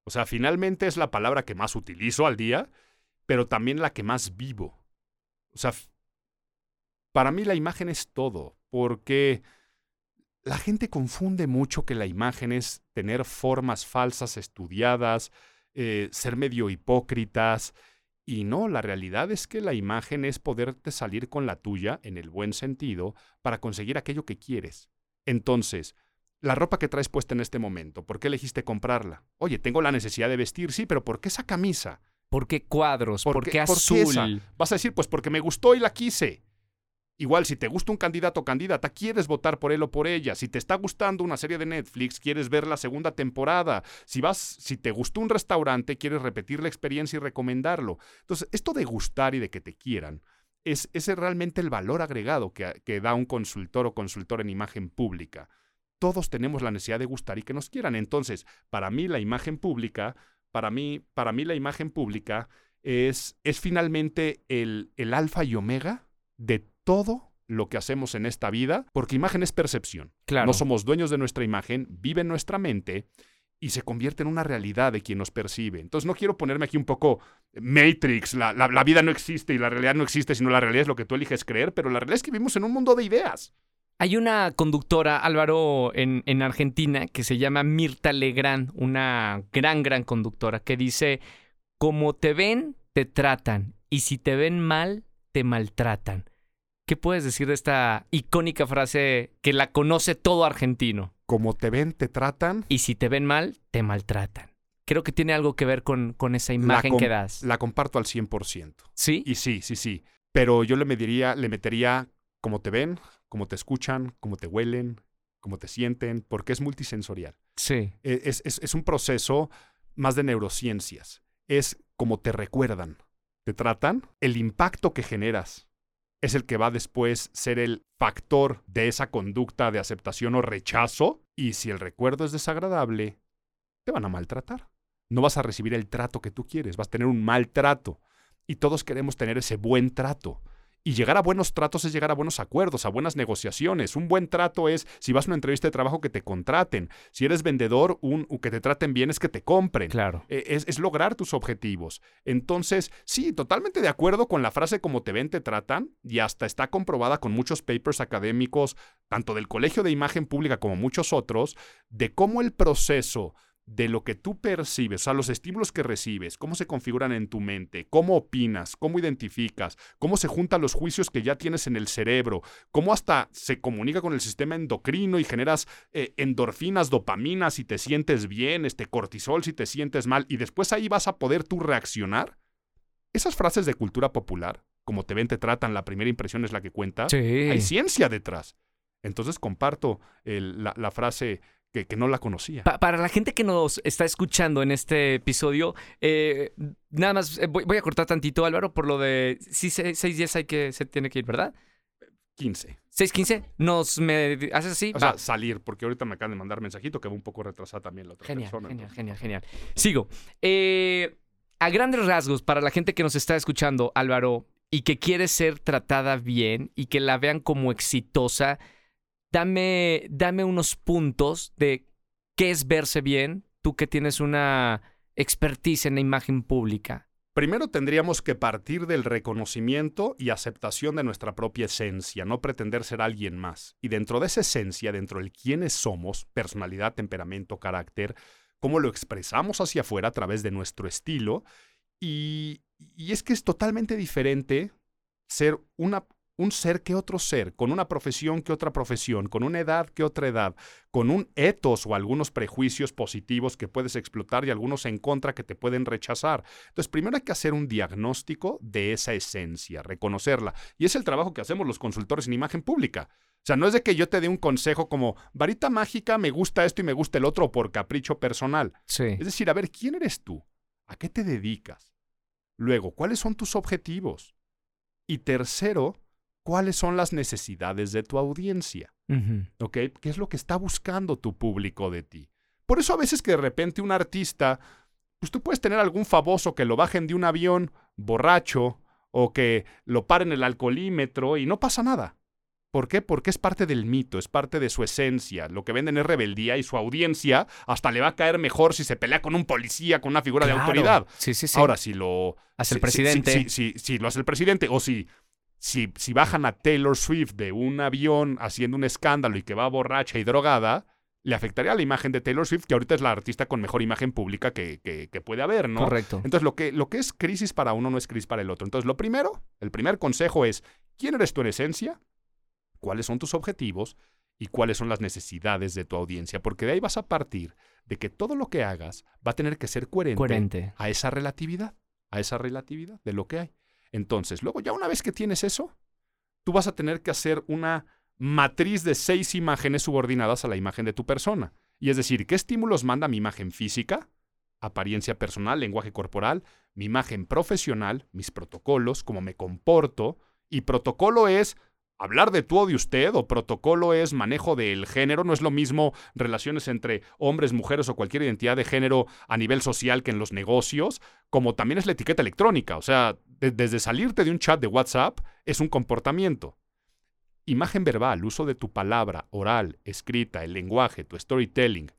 O sea, finalmente es la palabra que más utilizo al día, pero también la que más vivo. O sea, para mí la imagen es todo, porque la gente confunde mucho que la imagen es tener formas falsas estudiadas, eh, ser medio hipócritas. Y no, la realidad es que la imagen es poderte salir con la tuya, en el buen sentido, para conseguir aquello que quieres. Entonces, la ropa que traes puesta en este momento, ¿por qué elegiste comprarla? Oye, tengo la necesidad de vestir, sí, pero ¿por qué esa camisa? ¿Por qué cuadros? ¿Por, ¿Por qué, qué- por qué azul? Vas a decir, pues porque me gustó y la quise. Igual, si te gusta un candidato o candidata, quieres votar por él o por ella. Si te está gustando una serie de Netflix, quieres ver la segunda temporada. Si vas, si te gustó un restaurante, quieres repetir la experiencia y recomendarlo. Entonces, esto de gustar y de que te quieran, es, es realmente el valor agregado que, que da un consultor o consultor en imagen pública. Todos tenemos la necesidad de gustar y que nos quieran. Entonces, para mí la imagen pública, para mí, para mí la imagen pública es, es finalmente el, el alfa y omega de todo lo que hacemos en esta vida, porque imagen es percepción. Claro. No somos dueños de nuestra imagen, vive en nuestra mente y se convierte en una realidad de quien nos percibe. Entonces no quiero ponerme aquí un poco Matrix, la, la- la vida no existe y la realidad no existe, sino la realidad es lo que tú eliges creer, pero la realidad es que vivimos en un mundo de ideas. Hay una conductora, Álvaro, en, en Argentina que se llama Mirta Legrand, una gran, gran conductora, que dice, como te ven, te tratan, y si te ven mal, te maltratan. ¿Qué puedes decir de esta icónica frase que la conoce todo argentino? Como te ven, te tratan, Y si te ven mal, te maltratan. Creo que tiene algo que ver con, con esa imagen com- que das. la comparto al 100%. ¿Sí? Y sí, sí, sí. Pero yo le mediría, le metería como te ven, como te escuchan, como te huelen, como te sienten, porque es multisensorial. Sí. E- Es, es- es un proceso más de neurociencias. Es como te recuerdan, te tratan, el impacto que generas es el que va después ser el factor de esa conducta de aceptación o rechazo. Y si el recuerdo es desagradable, te van a maltratar. No vas a recibir el trato que tú quieres, vas a tener un mal trato. Y todos queremos tener ese buen trato. Y llegar a buenos tratos es llegar a buenos acuerdos, a buenas negociaciones. Un buen trato es, si vas a una entrevista de trabajo, que te contraten. Si eres vendedor, un, que te traten bien es que te compren. Claro. Eh, es, es, lograr tus objetivos. Entonces, sí, totalmente de acuerdo con la frase como te ven, te tratan, y hasta está comprobada con muchos papers académicos, tanto del Colegio de Imagen Pública como muchos otros, de cómo el proceso de lo que tú percibes, o sea, los estímulos que recibes, cómo se configuran en tu mente, cómo opinas, cómo identificas, cómo se juntan los juicios que ya tienes en el cerebro, cómo hasta se comunica con el sistema endocrino y generas eh, endorfinas, dopaminas si te sientes bien, este cortisol si te sientes mal, y después ahí vas a poder tú reaccionar. Esas frases de cultura popular, como te ven, te tratan, la primera impresión es la que cuenta, hay ciencia detrás. Entonces comparto la frase que, no la conocía. para la gente que nos está escuchando en este episodio, eh, nada más eh, voy, a cortar tantito, Álvaro, por lo de sí, seis, días hay que se tiene que ir, ¿verdad? 15. 6.15, nos me haces así. O sea, salir, porque ahorita me acaban de mandar mensajito que va un poco retrasada también la otra genial, persona. Genial, genial, genial. Sigo. Eh, a grandes rasgos, para la gente que nos está escuchando, Álvaro, y que quiere ser tratada bien y que la vean como exitosa, dame, dame unos puntos de qué es verse bien, tú que tienes una expertise en la imagen pública. Primero tendríamos que partir del reconocimiento y aceptación de nuestra propia esencia, no pretender ser alguien más. Y dentro de esa esencia, dentro del quiénes somos, personalidad, temperamento, carácter, cómo lo expresamos hacia afuera a través de nuestro estilo. Y, y es que es totalmente diferente ser una un ser que otro ser, con una profesión que otra profesión, con una edad que otra edad, con un etos o algunos prejuicios positivos que puedes explotar y algunos en contra que te pueden rechazar. Entonces, primero hay que hacer un diagnóstico de esa esencia, reconocerla. Y es el trabajo que hacemos los consultores en imagen pública. O sea, no es de que yo te dé un consejo como, varita mágica, me gusta esto y me gusta el otro por capricho personal. Sí. Es decir, a ver, ¿quién eres tú? ¿A qué te dedicas? Luego, ¿cuáles son tus objetivos? Y tercero, cuáles son las necesidades de tu audiencia. ¿Ok? ¿Qué es lo que está buscando tu público de ti? Por eso a veces que de repente un artista, pues tú puedes tener algún famoso que lo bajen de un avión borracho o que lo paren el alcoholímetro y no pasa nada. ¿Por qué? Porque es parte del mito, es parte de su esencia. Lo que venden es rebeldía y su audiencia hasta le va a caer mejor si se pelea con un policía, con una figura de autoridad. Sí, sí, sí. Ahora, si lo hace el presidente. Si, lo hace el presidente o si si, si bajan a Taylor Swift de un avión haciendo un escándalo y que va borracha y drogada, le afectaría la imagen de Taylor Swift, que ahorita es la artista con mejor imagen pública que, que, puede haber, ¿no? Correcto. Entonces, lo que, lo que es crisis para uno no es crisis para el otro. Entonces, lo primero, el primer consejo es, ¿quién eres tú en esencia? ¿Cuáles son tus objetivos? Y cuáles son las necesidades de tu audiencia. Porque de ahí vas a partir de que todo lo que hagas va a tener que ser coherente, coherente. a esa relatividad, a esa relatividad de lo que hay. Entonces, luego ya una vez que tienes eso, tú vas a tener que hacer una matriz de seis imágenes subordinadas a la imagen de tu persona. Y es decir, ¿qué estímulos manda mi imagen física? Apariencia personal, lenguaje corporal, mi imagen profesional, mis protocolos, cómo me comporto. Y protocolo es hablar de tú o de usted, o protocolo es manejo del género, no es lo mismo relaciones entre hombres, mujeres o cualquier identidad de género a nivel social que en los negocios, como también es la etiqueta electrónica, o sea, desde salirte de un chat de WhatsApp es un comportamiento. Imagen verbal, uso de tu palabra, oral, escrita, el lenguaje, tu storytelling.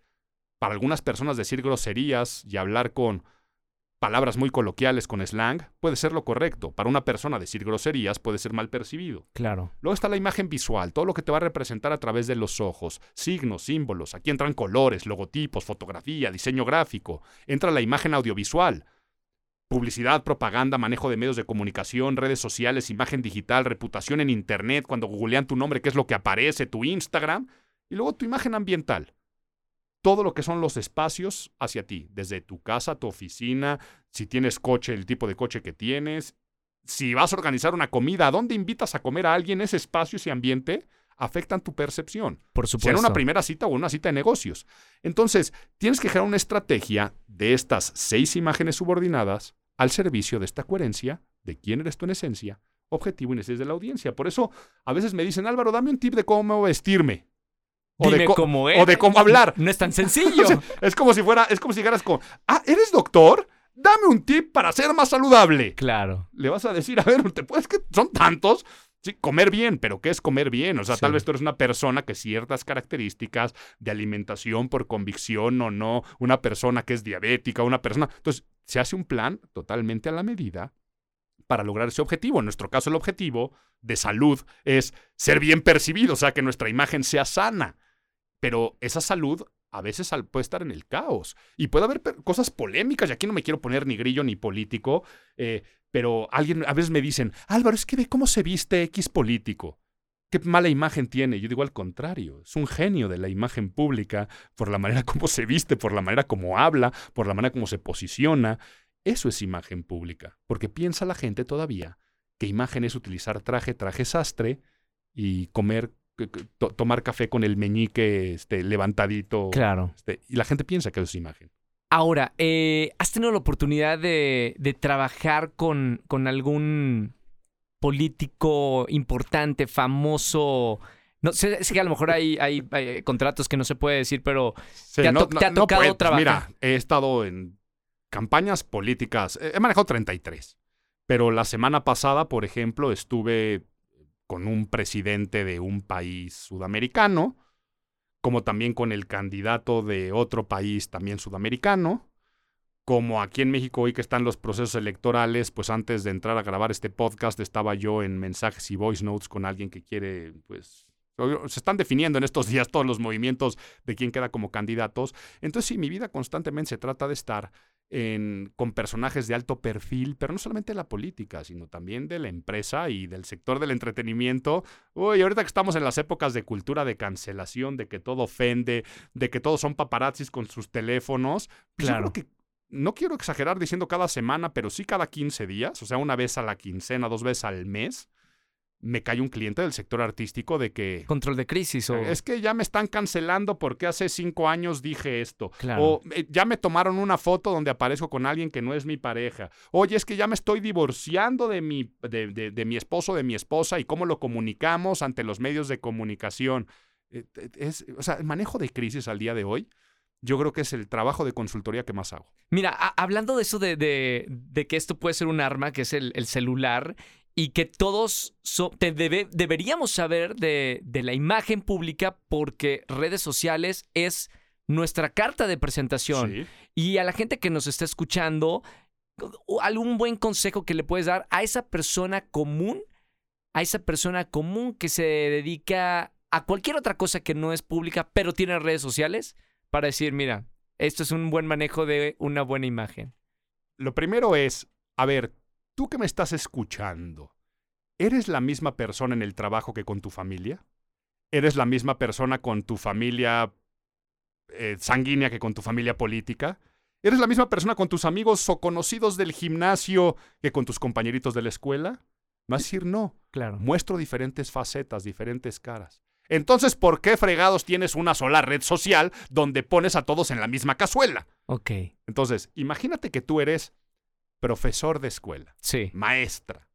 Para algunas personas decir groserías y hablar con palabras muy coloquiales con slang puede ser lo correcto. Para una persona decir groserías puede ser mal percibido. Claro. Luego está la imagen visual, todo lo que te va a representar a través de los ojos, signos, símbolos. Aquí entran colores, logotipos, fotografía, diseño gráfico. Entra la imagen audiovisual. Publicidad, propaganda, manejo de medios de comunicación, redes sociales, imagen digital, reputación en Internet, cuando googlean tu nombre, qué es lo que aparece, tu Instagram. Y luego tu imagen ambiental todo lo que son los espacios hacia ti, desde tu casa, tu oficina, si tienes coche, el tipo de coche que tienes, si vas a organizar una comida, ¿a dónde invitas a comer a alguien? Ese espacio, ese ambiente, afectan tu percepción. Por supuesto. Sea una primera cita o una cita de negocios. Entonces, tienes que generar una estrategia de estas seis imágenes subordinadas al servicio de esta coherencia de quién eres tú en esencia, objetivo y necesidades de la audiencia. Por eso, a veces me dicen, Álvaro, dame un tip de cómo vestirme. O de, cómo o de cómo hablar. No es tan sencillo. es como si fuera, es como si dijeras como, ah, ¿eres doctor? dame un tip para ser más saludable. Claro. Le vas a decir, a ver, te puedes que son tantos. Sí, comer bien, pero ¿qué es comer bien? O sea, tal vez tú eres una persona que ciertas características de alimentación por convicción o no, una persona que es diabética, una persona. Entonces, se hace un plan totalmente a la medida para lograr ese objetivo. En nuestro caso, el objetivo de salud es ser bien percibido, o sea, que nuestra imagen sea sana. Pero esa salud a veces puede estar en el caos. Y puede haber cosas polémicas, y aquí no me quiero poner ni grillo ni político, eh, pero alguien a veces me dicen, Álvaro, es que ve cómo se viste X político. Qué mala imagen tiene. Yo digo al contrario, es un genio de la imagen pública por la manera como se viste, por la manera como habla, por la manera como se posiciona. Eso es imagen pública, porque piensa la gente todavía que imagen es utilizar traje, traje sastre y comer, to- tomar café con el meñique este, levantadito. Claro. este, y la gente piensa que eso es imagen. Ahora, eh, ¿has tenido la oportunidad de, de trabajar con, con algún político importante, famoso? No sé, es que a lo mejor hay, hay, hay contratos que no se puede decir, pero Sí, ¿Te ha to- te ha tocado puedes. trabajar? Mira, he estado en campañas políticas. He he manejado 33. Pero la semana pasada, por ejemplo, estuve con un presidente de un país sudamericano, como también con el candidato de otro país también sudamericano. Como aquí en México hoy que están los procesos electorales, pues antes de entrar a grabar este podcast estaba yo en mensajes y voice notes con alguien que quiere, pues, se están definiendo en estos días todos los movimientos de quién queda como candidatos. Entonces, sí, mi vida constantemente se trata de estar en, con personajes de alto perfil, pero no solamente de la política, sino también de la empresa y del sector del entretenimiento. Uy, ahorita que estamos en las épocas de cultura de cancelación, de que todo ofende, de que todos son paparazzis con sus teléfonos, pues yo Claro. creo que no quiero exagerar diciendo cada semana, pero sí cada 15 días, o sea, una vez a la quincena, dos veces al mes, me cae un cliente del sector artístico de que control de crisis o... es que ya me están cancelando porque hace cinco años dije esto. Claro. O eh, ya me tomaron una foto donde aparezco con alguien que no es mi pareja. Oye, es que ya me estoy divorciando de mi, de, de- de mi esposo, de mi esposa y cómo lo comunicamos ante los medios de comunicación. Eh, eh, Es, o sea, el manejo de crisis al día de hoy, yo creo que es el trabajo de consultoría que más hago. Mira, hablando de eso de, de- de que esto puede ser un arma, que es el, el celular, y que todos so- te debe- deberíamos saber de, de la imagen pública porque redes sociales es nuestra carta de presentación. Sí. Y a la gente que nos está escuchando, algún buen consejo que le puedes dar a esa persona común, a esa persona común que se dedica a cualquier otra cosa que no es pública, pero tiene redes sociales, para decir, mira, esto es un buen manejo de una buena imagen. Lo primero es, a ver, tú que me estás escuchando, ¿eres la misma persona en el trabajo que con tu familia? ¿Eres la misma persona con tu familia eh, sanguínea que con tu familia política? ¿Eres la misma persona con tus amigos o conocidos del gimnasio que con tus compañeritos de la escuela? Vas a decir no. Claro. Muestro diferentes facetas, diferentes caras. Entonces, ¿por qué fregados tienes una sola red social donde pones a todos en la misma cazuela? Ok. Entonces, imagínate que tú eres profesor de escuela, Sí. maestra,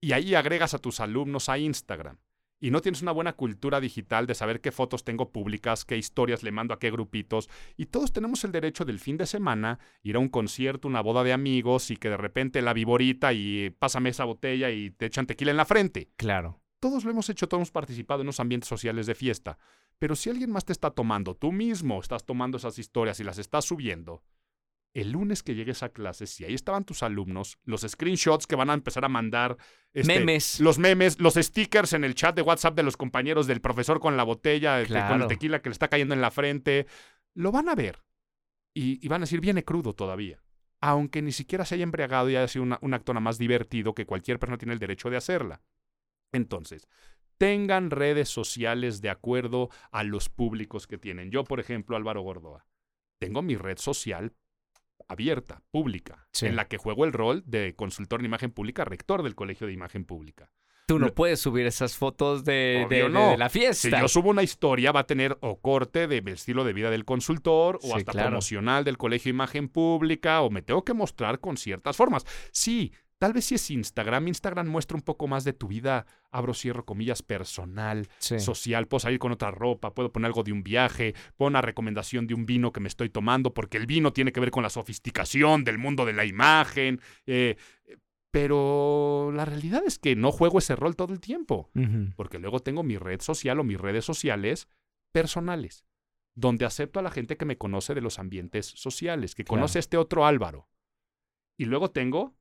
y ahí agregas a tus alumnos a Instagram. Y no tienes una buena cultura digital de saber qué fotos tengo públicas, qué historias le mando a qué grupitos. Y todos tenemos el derecho del fin de semana ir a un concierto, una boda de amigos y que de repente la viborita y pásame esa botella y te echan tequila en la frente. Claro. Todos lo hemos hecho, todos hemos participado en los ambientes sociales de fiesta. Pero si alguien más te está tomando, tú mismo estás tomando esas historias y las estás subiendo, el lunes que llegues a clases, si ahí estaban tus alumnos, los screenshots que van a empezar a mandar, este, Memes. los memes, los stickers en el chat de WhatsApp de los compañeros del profesor con la botella, con el Claro. tequila que le está cayendo en la frente, lo van a ver. Y, y van a decir, viene crudo todavía. Aunque ni siquiera se haya embriagado y haya sido una- un acto nada más divertido que cualquier persona tiene el derecho de hacerla. Entonces, tengan redes sociales de acuerdo a los públicos que tienen. Yo, por ejemplo, Álvaro Gordoa, tengo mi red social abierta, pública, Sí. en la que juego el rol de consultor en imagen pública, rector del Colegio de Imagen Pública. Tú no puedes subir esas fotos de, de- de- no. de la Si fiesta. yo subo una historia, va a tener o corte del estilo de vida del consultor, o Sí, hasta claro. promocional del Colegio de Imagen Pública, o me tengo que mostrar con ciertas formas. Sí, Tal vez si es Instagram, Instagram muestra un poco más de tu vida, abro, cierro comillas, personal, Sí. social. Puedo salir con otra ropa, puedo poner algo de un viaje, puedo una recomendación de un vino que me estoy tomando, porque el vino tiene que ver con la sofisticación del mundo de la imagen. eh, pero la realidad es que no juego ese rol todo el tiempo, porque luego tengo mi red social o mis redes sociales personales, donde acepto a la gente que me conoce de los ambientes sociales, que Claro. conoce a este otro Álvaro. Y luego tengo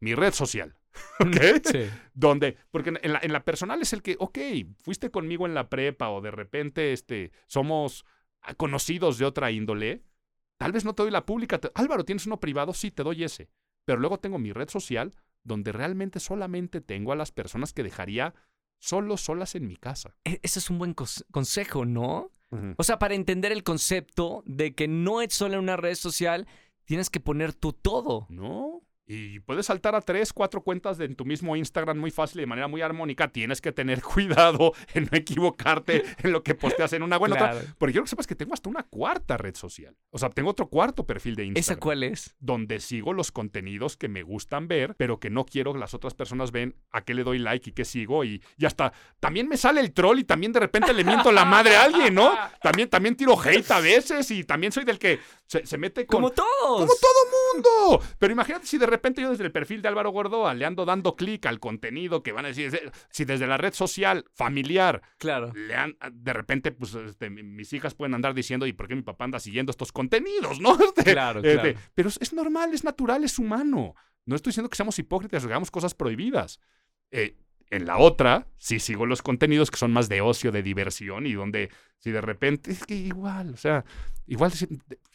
mi red social. ¿Ok? Sí. donde, porque en la, en la personal es el que, ok, fuiste conmigo en la prepa o de repente este, somos conocidos de otra índole, tal vez no te doy la pública. te- Álvaro, ¿tienes uno privado? Sí, te doy ese. Pero luego tengo mi red social donde realmente solamente tengo a las personas que dejaría solos, solas en mi casa. E- Ese es un buen consejo, ¿no? O sea, para entender el concepto de que no es solo una red social, tienes que poner tu todo. No. Y puedes saltar a tres, cuatro cuentas de, en tu mismo Instagram muy fácil y de manera muy armónica. Tienes que tener cuidado en no equivocarte en lo que posteas en una buena otra. Claro. Porque quiero que sepas que tengo hasta una cuarta red social. O sea, tengo otro cuarto perfil de ¿Esa Instagram. cuál es? Donde sigo los contenidos que me gustan ver, pero que no quiero que las otras personas ven a qué le doy like y qué sigo. Y, y hasta también me sale el troll y también de repente le miento la madre a alguien, ¿no? También, también tiro hate a veces y también soy del que se, se mete con. Como todos. ¡Como todo mundo! Pero imagínate si de repente yo desde el perfil de Álvaro Gordoa le ando dando clic al contenido que van a decir. Si desde la red social familiar Claro. le han, de repente, pues este, mi- mis hijas pueden andar diciendo, ¿y por qué mi papá anda siguiendo estos contenidos? ¿No? Este, Claro, este, claro. pero es, normal, es natural, es humano. No estoy diciendo que seamos hipócritas que hagamos cosas prohibidas. Eh, en la otra, sí sigo los contenidos que son más de ocio, de diversión, y donde si de repente, es que igual, o sea, igual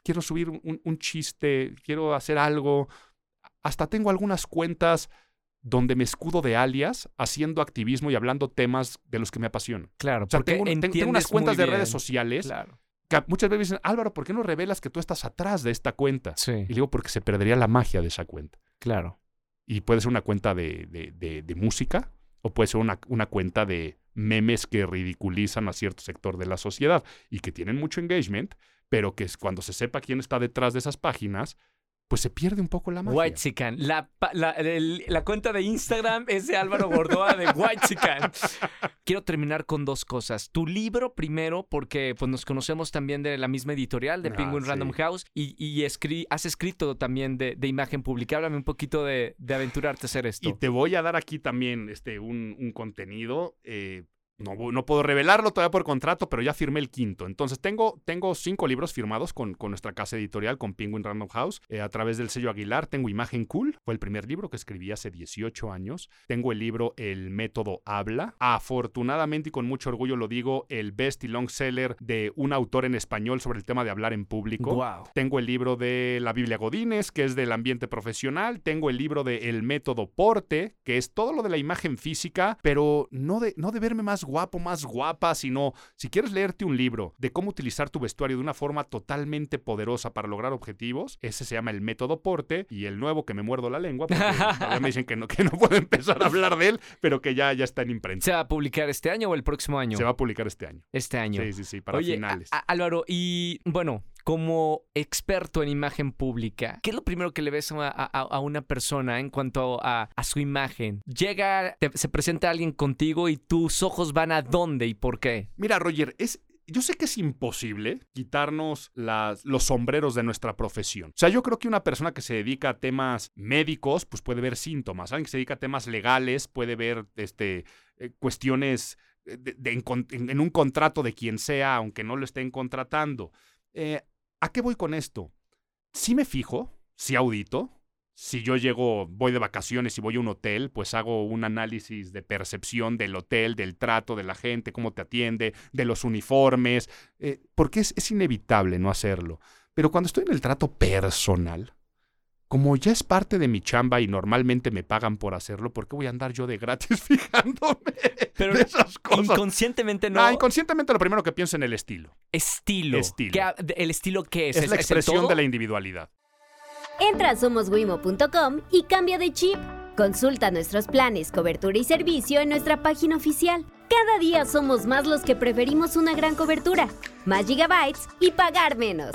quiero subir un, un chiste, quiero hacer algo. Hasta tengo algunas cuentas donde me escudo de alias haciendo activismo y hablando temas de los que me apasionan. Claro. O sea, porque tengo, unas cuentas de redes sociales Claro. que muchas veces dicen, Álvaro, ¿por qué no revelas que tú estás atrás de esta cuenta? Sí, Y digo, porque se perdería la magia de esa cuenta. claro. Y puede ser una cuenta de, de- de- de música o puede ser una, una cuenta de memes que ridiculizan a cierto sector de la sociedad y que tienen mucho engagement, pero que cuando se sepa quién está detrás de esas páginas, pues se pierde un poco la magia. Whitezican. La, pa- la, el- la cuenta de Instagram es de Álvaro Gordoa de Whitezican. Quiero terminar con dos cosas. Tu libro primero, porque pues, nos conocemos también de la misma editorial de Ah, Penguin sí. Random House y, y escri- has escrito también de, de imagen pública. Háblame un poquito de, de aventurarte a hacer esto. Y te voy a dar aquí también este, un, un contenido. eh, no, no puedo revelarlo todavía por contrato, pero ya firmé el quinto. Entonces, tengo, tengo cinco libros firmados con, con nuestra casa editorial, con Penguin Random House. eh, a través del sello Aguilar, tengo Imagen Cool, fue el primer libro que escribí hace 18 años. Tengo el libro El Método Habla. Afortunadamente y con mucho orgullo lo digo, el best y long seller de un autor en español sobre el tema de hablar en público. Wow. Tengo el libro de la Biblia Godínez, que es del ambiente profesional. Tengo el libro de El Método Porte, que es todo lo de la imagen física, pero no de, no de verme más guapo, más guapa, sino si quieres leerte un libro de cómo utilizar tu vestuario de una forma totalmente poderosa para lograr objetivos, ese se llama El Método Porte. Y el nuevo que me muerdo la lengua, porque me dicen que no, que no puedo empezar a hablar de él, pero que ya, ya está en imprenta. ¿Se va a publicar este año o el próximo año? Se va a publicar este año. Este año. Sí, sí, sí, para Oye, finales. a- a- Álvaro, y bueno, como experto en imagen pública, ¿qué es lo primero que le ves a, una persona en cuanto a, su imagen? Llega, se presenta alguien contigo y tus ojos van a dónde y por qué. Mira, Roger, es, yo sé que es imposible quitarnos los sombreros de nuestra profesión. O sea, yo creo que una persona que se dedica a temas médicos, pues puede ver síntomas. Alguien que se dedica a temas legales puede ver este, eh, cuestiones en un contrato de quien sea, aunque no lo estén contratando. Eh, ¿A qué voy con esto? Si me fijo, si audito, si yo llego, voy de vacaciones y voy a un hotel, pues hago un análisis de percepción del hotel, del trato de la gente, cómo te atiende, de los uniformes, eh, porque es, es inevitable no hacerlo. Pero cuando estoy en el trato personal, como ya es parte de mi chamba y normalmente me pagan por hacerlo, ¿por qué voy a andar yo de gratis fijándome Pero de esas cosas? Inconscientemente no. Ah, inconscientemente lo primero que pienso en el estilo. estilo. Estilo. ¿Qué ha- de- ¿El estilo qué es? Es, la expresión de la individualidad. Entra a somoswimo.com y cambia de chip. Consulta nuestros planes, cobertura y servicio en nuestra página oficial. Cada día somos más los que preferimos una gran cobertura, más gigabytes y pagar menos.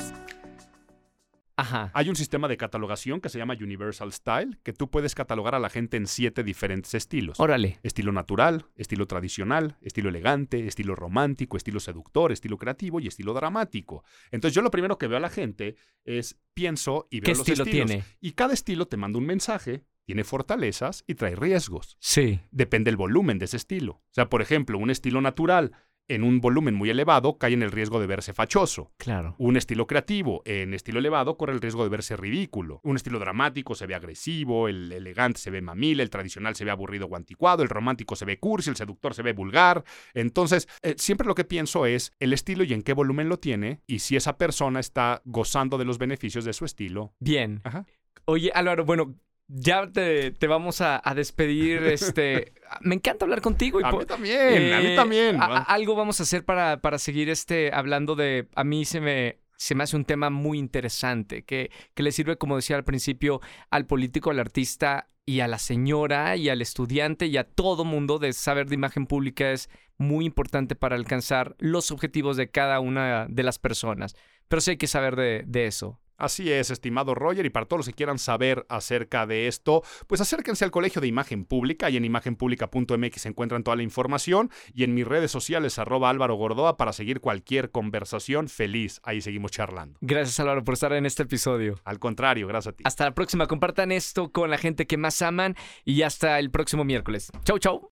Ajá. Hay un sistema de catalogación que se llama Universal Style, que tú puedes catalogar a la gente en siete diferentes estilos. Órale. Estilo natural, estilo tradicional, estilo elegante, estilo romántico, estilo seductor, estilo creativo y estilo dramático. Entonces yo lo primero que veo a la gente es pienso y veo ¿Qué los estilo estilos. tiene? Y cada estilo te manda un mensaje, tiene fortalezas y trae riesgos. Sí. Depende del volumen de ese estilo. O sea, por ejemplo, un estilo natural en un volumen muy elevado cae en el riesgo de verse fachoso. Claro. Un estilo creativo en estilo elevado corre el riesgo de verse ridículo. Un estilo dramático se ve agresivo, el elegante se ve mamil, el tradicional se ve aburrido o anticuado, el romántico se ve cursi, el seductor se ve vulgar. Entonces, eh, siempre lo que pienso es el estilo y en qué volumen lo tiene y si esa persona está gozando de los beneficios de su estilo. Bien. Ajá. Oye, Álvaro, bueno, ya te, te vamos a, a despedir. Este, me encanta hablar contigo. Y A mí también, a mí eh, también. a- algo vamos a hacer para, para seguir este, hablando de. A mí se me, se me hace un tema muy interesante que, que le sirve, como decía al principio, al político, al artista y a la señora y al estudiante y a todo mundo de saber de imagen pública es muy importante para alcanzar los objetivos de cada una de las personas. Pero sí hay que saber de, de eso. Así es, estimado Roger, y para todos los que quieran saber acerca de esto, pues acérquense al Colegio de Imagen Pública y en imagenpublica.mx se encuentran toda la información y en mis redes sociales arroba Álvaro Gordoa para seguir cualquier conversación feliz. Ahí seguimos charlando. Gracias Álvaro por estar en este episodio. Al contrario, gracias a ti. Hasta la próxima, compartan esto con la gente que más aman y hasta el próximo miércoles. Chau, chau.